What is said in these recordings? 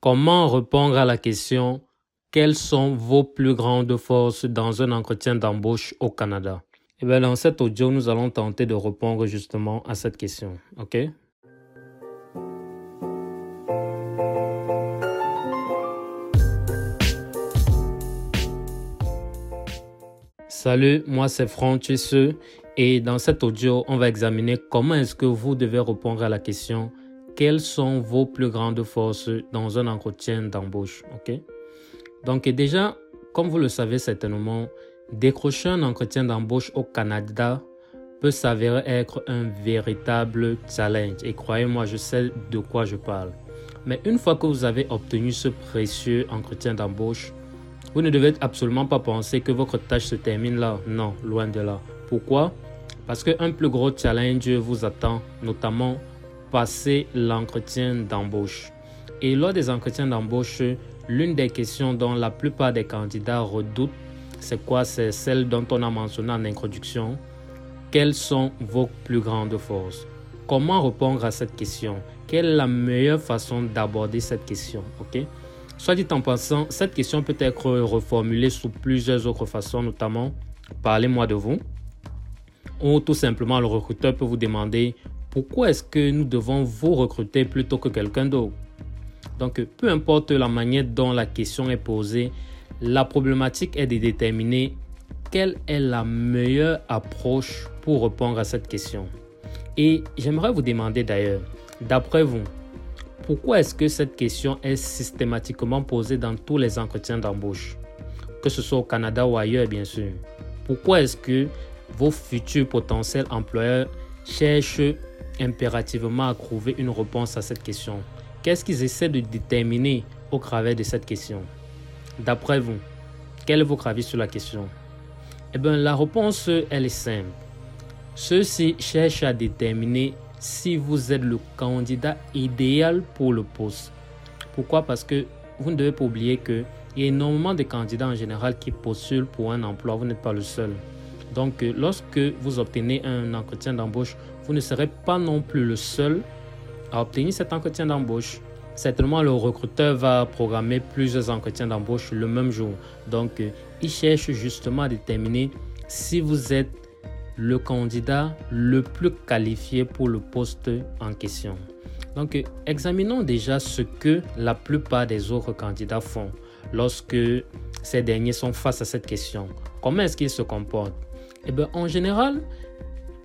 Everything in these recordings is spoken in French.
Comment répondre à la question quelles sont vos plus grandes forces dans un entretien d'embauche au Canada? Eh bien, dans cet audio, nous allons tenter de répondre justement à cette question. OK? Salut, moi c'est Francis et dans cet audio, on va examiner comment est-ce que vous devez répondre à la question quelles sont vos plus grandes forces dans un entretien d'embauche, ok? Donc déjà, comme vous le savez certainement, décrocher un entretien d'embauche au Canada peut s'avérer être un véritable challenge. Et croyez-moi, je sais de quoi je parle. Mais une fois que vous avez obtenu ce précieux entretien d'embauche, vous ne devez absolument pas penser que votre tâche se termine là. Non, loin de là. Pourquoi? Parce qu'un plus gros challenge vous attend, notamment passer l'entretien d'embauche. Et lors des entretiens d'embauche, l'une des questions dont la plupart des candidats redoutent, c'est quoi? C'est celle dont on a mentionné en introduction. Quelles sont vos plus grandes forces? Comment répondre à cette question? Quelle est la meilleure façon d'aborder cette question? Ok? Soit dit en passant, cette question peut être reformulée sous plusieurs autres façons, notamment parlez-moi de vous. Ou tout simplement, le recruteur peut vous demander pourquoi est-ce que nous devons vous recruter plutôt que quelqu'un d'autre? Donc, peu importe la manière dont la question est posée, la problématique est de déterminer quelle est la meilleure approche pour répondre à cette question. Et j'aimerais vous demander d'ailleurs, d'après vous, pourquoi est-ce que cette question est systématiquement posée dans tous les entretiens d'embauche, que ce soit au Canada ou ailleurs bien sûr. Pourquoi est-ce que vos futurs potentiels employeurs cherchent impérativement à trouver une réponse à cette question Qu'est-ce qu'ils essaient de déterminer au travers de cette question? D'après vous, quel est votre avis sur la question? Eh bien, la réponse, elle est simple. Ceux-ci cherchent à déterminer si vous êtes le candidat idéal pour le poste. Pourquoi? Parce que vous ne devez pas oublier qu'il y a énormément de candidats en général qui postulent pour un emploi. Vous n'êtes pas le seul. Donc, lorsque vous obtenez un entretien d'embauche, vous ne serez pas non plus le seul à obtenir cet entretien d'embauche. Certainement, le recruteur va programmer plusieurs entretiens d'embauche le même jour. Donc, euh, il cherche justement à déterminer si vous êtes le candidat le plus qualifié pour le poste en question. Donc, euh, examinons déjà ce que la plupart des autres candidats font lorsque ces derniers sont face à cette question. Comment est-ce qu'ils se comportent? Eh bien, en général,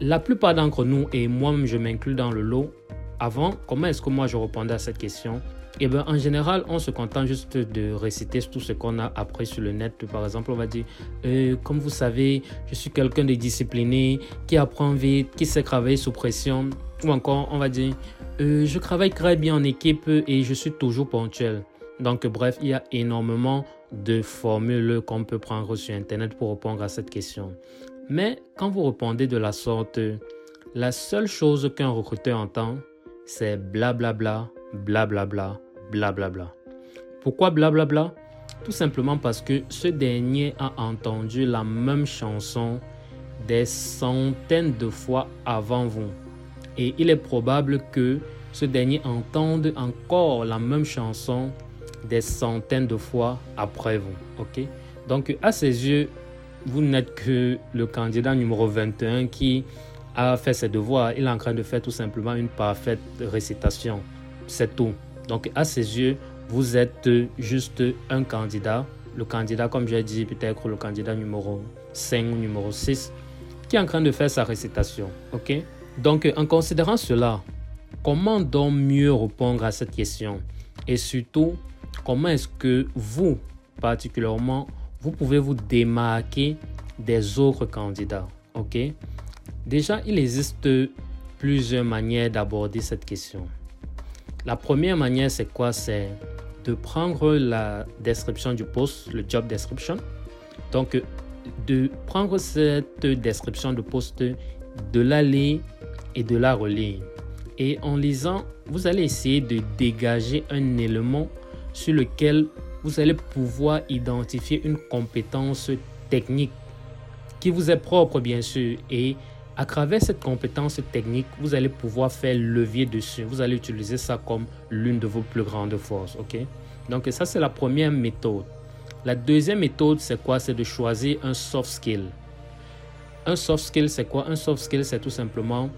la plupart d'entre nous, et moi-même je m'inclus dans le lot, avant, comment est-ce que moi je répondais à cette question? Eh bien, en général, on se contente juste de réciter tout ce qu'on a appris sur le net. Par exemple, on va dire, euh, comme vous savez, je suis quelqu'un de discipliné, qui apprend vite, qui sait travailler sous pression. Ou encore, on va dire, euh, je travaille très bien en équipe et je suis toujours ponctuel. Donc, bref, il y a énormément de formules qu'on peut prendre sur Internet pour répondre à cette question. Mais quand vous répondez de la sorte, la seule chose qu'un recruteur entend, c'est blablabla, blablabla, blablabla. Pourquoi blablabla? Tout simplement parce que ce dernier a entendu la même chanson des centaines de fois avant vous. Et il est probable que ce dernier entende encore la même chanson des centaines de fois après vous. Ok? Donc à ses yeux, vous n'êtes que le candidat numéro 21 qui a fait ses devoirs. Il est en train de faire tout simplement une parfaite récitation. C'est tout. Donc à ses yeux, vous êtes juste un candidat. Le candidat, comme j'ai dit, peut-être le candidat numéro 5 ou numéro 6, qui est en train de faire sa récitation. OK? Donc en considérant cela, comment donc mieux répondre à cette question? Et surtout, comment est-ce que vous, particulièrement, vous pouvez vous démarquer des autres candidats. OK? Déjà, il existe plusieurs manières d'aborder cette question. La première manière, c'est quoi? C'est de prendre la description du poste, le job description. Donc, de prendre cette description de poste, de la lire et de la relire. Et en lisant, vous allez essayer de dégager un élément sur lequel vous allez pouvoir identifier une compétence technique qui vous est propre, bien sûr, et À travers cette compétence technique, vous allez pouvoir faire levier dessus. Vous allez utiliser ça comme l'une de vos plus grandes forces. ok? Donc ça, c'est la première méthode. La deuxième méthode, c'est quoi? C'est de choisir un soft skill. Un soft skill, c'est quoi? Un soft skill, c'est tout simplement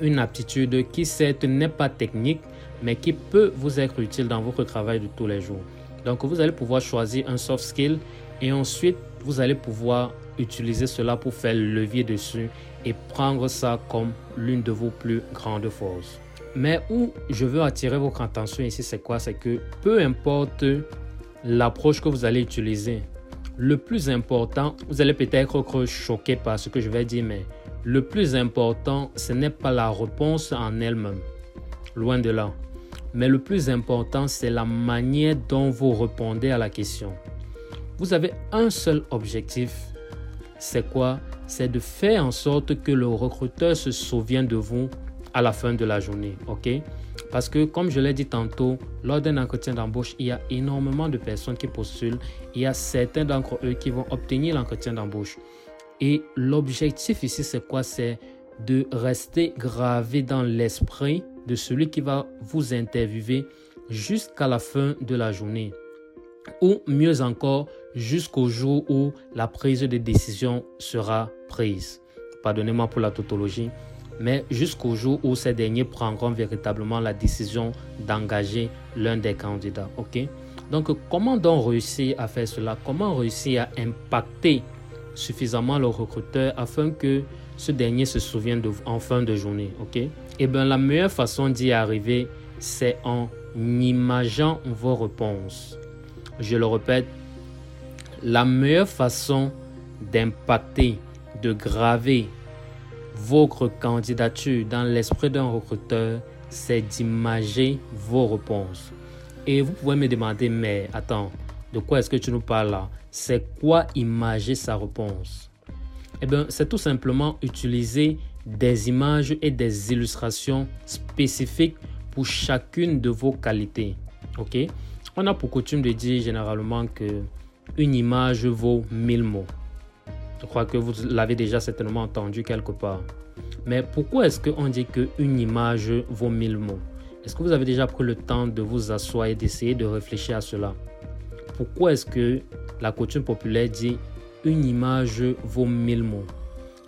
une aptitude qui certes n'est pas technique, mais qui peut vous être utile dans votre travail de tous les jours. Donc vous allez pouvoir choisir un soft skill et ensuite vous allez pouvoir utiliser cela pour faire le levier dessus et prendre ça comme l'une de vos plus grandes forces. Mais où je veux attirer votre attention ici, c'est quoi? C'est que peu importe l'approche que vous allez utiliser, le plus important, vous allez peut-être être choqué par ce que je vais dire, mais le plus important, ce n'est pas la réponse en elle-même. Loin de là. Mais le plus important, c'est la manière dont vous répondez à la question. Vous avez un seul objectif. C'est quoi? C'est de faire en sorte que le recruteur se souvienne de vous à la fin de la journée. OK? Parce que, comme je l'ai dit tantôt, lors d'un entretien d'embauche, il y a énormément de personnes qui postulent. Il y a certains d'entre eux qui vont obtenir l'entretien d'embauche. Et l'objectif ici, c'est quoi? C'est de rester gravé dans l'esprit de celui qui va vous interviewer jusqu'à la fin de la journée. Ou mieux encore, jusqu'au jour où la prise de décision sera prise. Pardonnez-moi pour la tautologie, mais jusqu'au jour où ces derniers prendront véritablement la décision d'engager l'un des candidats. Ok? Donc, comment donc réussir à faire cela? Comment réussir à impacter suffisamment le recruteur afin que ce dernier se souvienne de, en fin de journée. Ok? Eh bien, la meilleure façon d'y arriver, c'est en imageant vos réponses. Je le répète, la meilleure façon d'impacter, de graver votre candidature dans l'esprit d'un recruteur, c'est d'imager vos réponses. Et vous pouvez me demander, mais attends, de quoi est-ce que tu nous parles là? C'est quoi imager sa réponse? Eh bien, c'est tout simplement utiliser des images et des illustrations spécifiques pour chacune de vos qualités. Ok? On a pour coutume de dire généralement que une image vaut mille mots. Je crois que vous l'avez déjà certainement entendu quelque part. Mais pourquoi est-ce qu'on dit qu'une image vaut mille mots? Est-ce que vous avez déjà pris le temps de vous asseoir et d'essayer de réfléchir à cela? Pourquoi est-ce que la coutume populaire dit une image vaut mille mots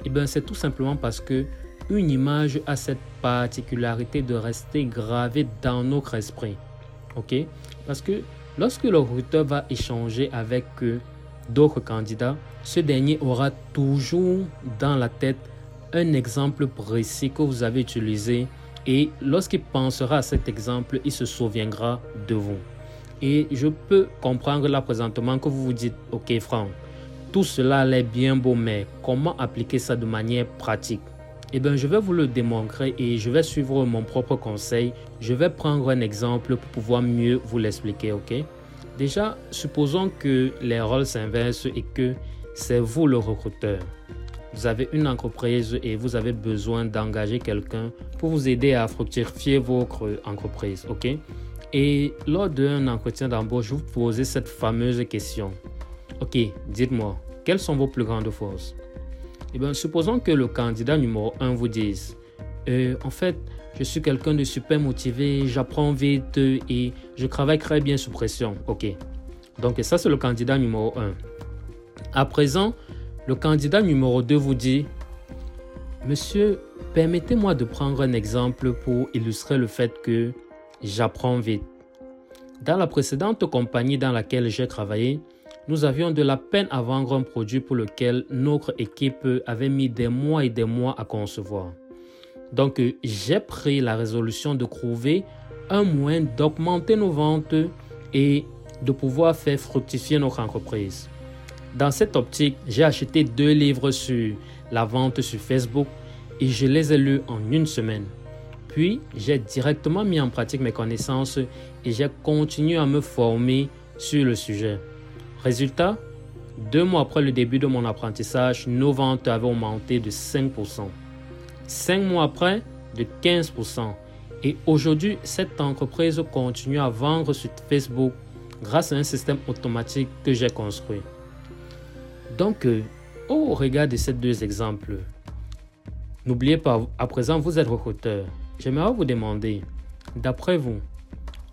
Eh bien, c'est tout simplement parce que une image a cette particularité de rester gravée dans notre esprit. OK? Parce que lorsque le recruteur va échanger avec euh, d'autres candidats, ce dernier aura toujours dans la tête un exemple précis que vous avez utilisé et lorsqu'il pensera à cet exemple, il se souviendra de vous. Et je peux comprendre là présentement que vous vous dites, ok Franck, tout cela est bien beau, mais comment appliquer ça de manière pratique? Eh bien, je vais vous le démontrer et je vais suivre mon propre conseil. Je vais prendre un exemple pour pouvoir mieux vous l'expliquer, ok? Déjà, supposons que les rôles s'inversent et que c'est vous le recruteur. Vous avez une entreprise et vous avez besoin d'engager quelqu'un pour vous aider à fructifier votre entreprise, ok? Et lors d'un entretien d'embauche, vous posez cette fameuse question. Ok, dites-moi, quelles sont vos plus grandes forces? Eh bien, supposons que le candidat numéro 1 vous dise, euh, en fait, je suis quelqu'un de super motivé, j'apprends vite et je travaille très bien sous pression. Ok. Donc ça, c'est le candidat numéro 1. À présent, le candidat numéro 2 vous dit, Monsieur, permettez-moi de prendre un exemple pour illustrer le fait que j'apprends vite. Dans la précédente compagnie dans laquelle j'ai travaillé, nous avions de la peine à vendre un produit pour lequel notre équipe avait mis des mois et des mois à concevoir. Donc, j'ai pris la résolution de trouver un moyen d'augmenter nos ventes et de pouvoir faire fructifier notre entreprise. Dans cette optique, j'ai acheté deux livres sur la vente sur Facebook et je les ai lus en une semaine. Puis, j'ai directement mis en pratique mes connaissances et j'ai continué à me former sur le sujet. Résultat, deux mois après le début de mon apprentissage, nos ventes avaient augmenté de 5%. Cinq mois après, de 15%. Et aujourd'hui, cette entreprise continue à vendre sur Facebook grâce à un système automatique que j'ai construit. Donc, euh, au regard de ces deux exemples, N'oubliez pas, à présent, vous êtes recruteur. J'aimerais vous demander, d'après vous,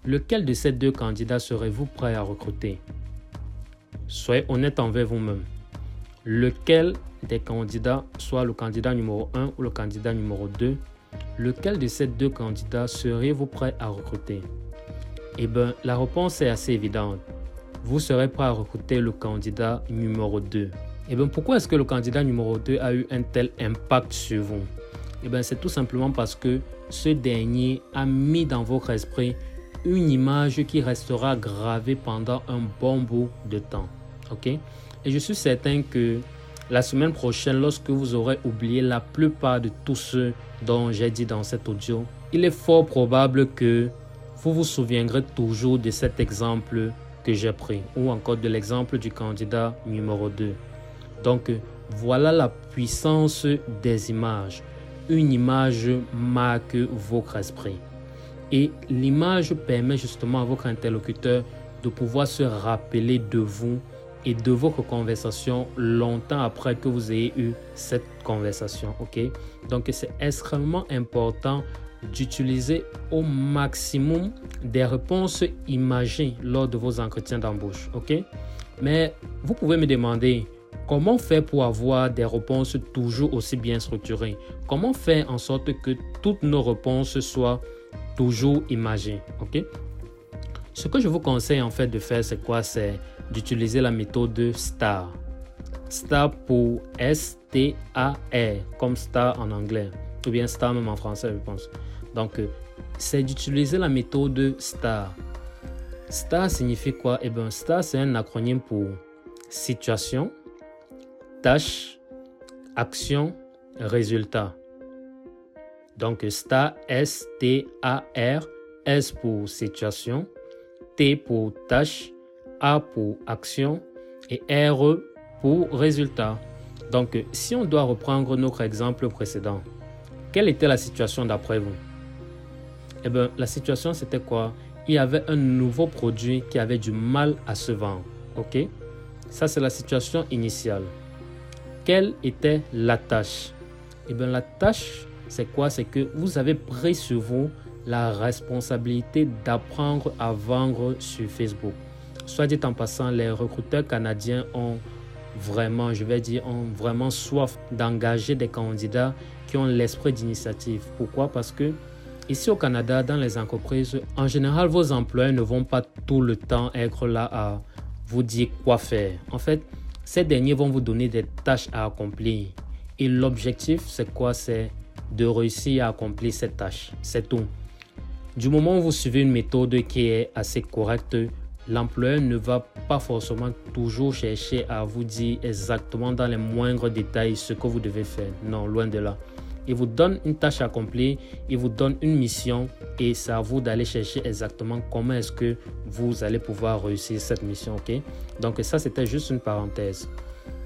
lequel de ces deux candidats serez-vous prêt à recruter? Soyez honnête envers vous-même. Lequel des candidats, soit le candidat numéro 1 ou le candidat numéro 2, lequel de ces deux candidats seriez-vous prêt à recruter? Eh bien, la réponse est assez évidente. Vous serez prêt à recruter le candidat numéro 2. Eh bien, pourquoi est-ce que le candidat numéro 2 a eu un tel impact sur vous? Eh bien, c'est tout simplement parce que ce dernier a mis dans votre esprit une image qui restera gravée pendant un bon bout de temps. OK? Et je suis certain que la semaine prochaine, lorsque vous aurez oublié la plupart de tout ce dont j'ai dit dans cet audio, il est fort probable que vous vous souviendrez toujours de cet exemple que j'ai pris ou encore de l'exemple du candidat numéro 2. Donc, voilà la puissance des images. Une image marque votre esprit. Et l'image permet justement à votre interlocuteur de pouvoir se rappeler de vous et de votre conversation longtemps après que vous ayez eu cette conversation. Ok? Donc c'est extrêmement important d'utiliser au maximum des réponses imagées lors de vos entretiens d'embauche. Ok? Mais vous pouvez me demander comment faire pour avoir des réponses toujours aussi bien structurées? Comment faire en sorte que toutes nos réponses soient toujours imagées Ok? Ce que je vous conseille en fait de faire, c'est quoi? C'est d'utiliser la méthode STAR. STAR pour S-T-A-R, comme STAR en anglais, ou bien STAR même en français, je pense. Donc, euh, c'est d'utiliser la méthode STAR. STAR signifie quoi? Eh bien, STAR, c'est un acronyme pour situation, tâche, action, résultat. Donc, STAR, S-T-A-R, S pour situation, T pour tâche, a pour action et R pour résultat. Donc, si on doit reprendre notre exemple précédent, quelle était la situation d'après vous? Eh bien, la situation, c'était quoi? Il y avait un nouveau produit qui avait du mal à se vendre. OK? Ça, c'est la situation initiale. Quelle était la tâche? Eh bien, la tâche, c'est quoi? C'est que vous avez pris sur vous la responsabilité d'apprendre à vendre sur Facebook. Soit dit en passant, les recruteurs canadiens ont vraiment, je vais dire, ont vraiment soif d'engager des candidats qui ont l'esprit d'initiative. Pourquoi? Parce que ici au Canada, dans les entreprises, en général, vos employés ne vont pas tout le temps être là à vous dire quoi faire. En fait, ces derniers vont vous donner des tâches à accomplir. Et l'objectif, c'est quoi? C'est de réussir à accomplir cette tâche. C'est tout. Du moment où vous suivez une méthode qui est assez correcte, l'employeur ne va pas forcément toujours chercher à vous dire exactement dans les moindres détails ce que vous devez faire. Non, loin de là. Il vous donne une tâche à accomplir, il vous donne une mission et c'est à vous d'aller chercher exactement comment est-ce que vous allez pouvoir réussir cette mission. ok? Donc ça, c'était juste une parenthèse.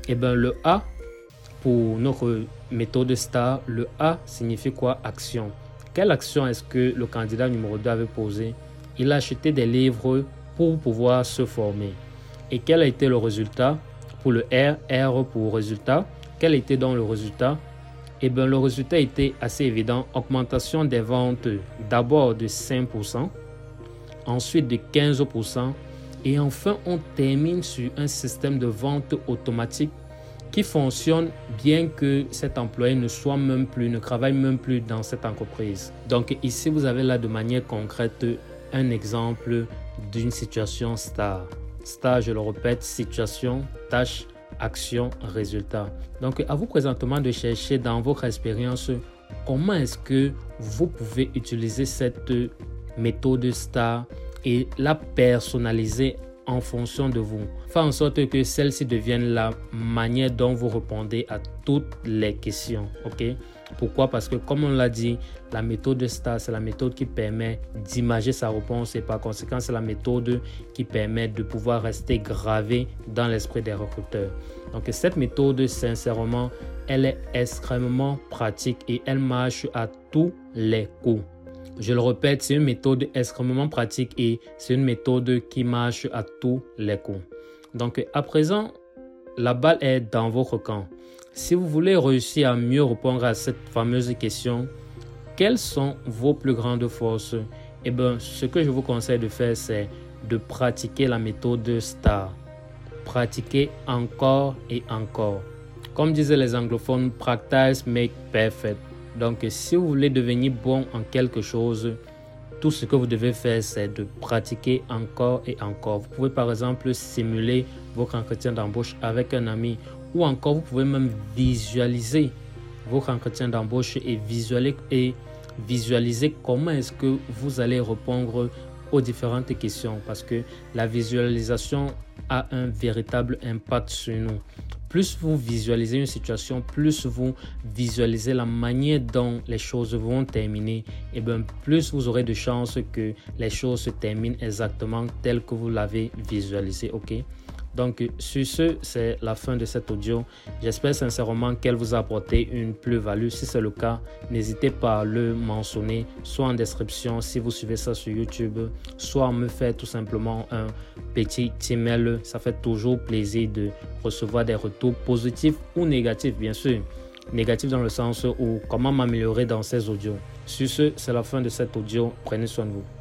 Et eh bien le A pour notre méthode STAR, le A signifie quoi? Action. Quelle action est-ce que le candidat numéro 2 avait posé Il a acheté des livres pour pouvoir se former. Et quel a été le résultat Pour le R, R pour résultat? Quel était donc le résultat? Eh bien, le résultat était assez évident. Augmentation des ventes d'abord de 5%, ensuite de 15%, et enfin, on termine sur un système de vente automatique qui fonctionne bien que cet employé ne soit même plus, ne travaille même plus dans cette entreprise. Donc ici, vous avez là de manière concrète un exemple d'une situation star. Star, je le répète, situation, tâche, action, résultat. Donc, à vous présentement de chercher dans votre expérience comment est-ce que vous pouvez utiliser cette méthode star et la personnaliser en fonction de vous. Faire en sorte que celle-ci devienne la manière dont vous répondez à toutes les questions. OK? Pourquoi? Parce que comme on l'a dit, la méthode STAR, c'est la méthode qui permet d'imager sa réponse et par conséquent, c'est la méthode qui permet de pouvoir rester gravé dans l'esprit des recruteurs. Donc cette méthode, sincèrement, elle est extrêmement pratique et elle marche à tous les coups. Je le répète, c'est une méthode extrêmement pratique et c'est une méthode qui marche à tous les coups. Donc à présent, la balle est dans votre camp. Si vous voulez réussir à mieux répondre à cette fameuse question, quelles sont vos plus grandes forces? Eh bien, ce que je vous conseille de faire, c'est de pratiquer la méthode STAR. Pratiquer encore et encore. Comme disaient les anglophones, practice make perfect. Donc, si vous voulez devenir bon en quelque chose, tout ce que vous devez faire, c'est de pratiquer encore et encore. Vous pouvez par exemple simuler votre entretien d'embauche avec un ami ou encore vous pouvez même visualiser votre entretien d'embauche et visualiser, et visualiser comment est-ce que vous allez répondre aux différentes questions parce que la visualisation a un véritable impact sur nous. Plus vous visualisez une situation, plus vous visualisez la manière dont les choses vont terminer, et bien plus vous aurez de chances que les choses se terminent exactement telles que vous l'avez visualisé. Ok? Donc, sur ce, c'est la fin de cet audio. J'espère sincèrement qu'elle vous a apporté une plus-value. Si c'est le cas, n'hésitez pas à le mentionner, soit en description si vous suivez ça sur YouTube, soit me faire tout simplement un petit email. Ça fait toujours plaisir de recevoir des retours positifs ou négatifs, bien sûr. Négatifs dans le sens où comment m'améliorer dans ces audios. Sur ce, c'est la fin de cet audio. Prenez soin de vous.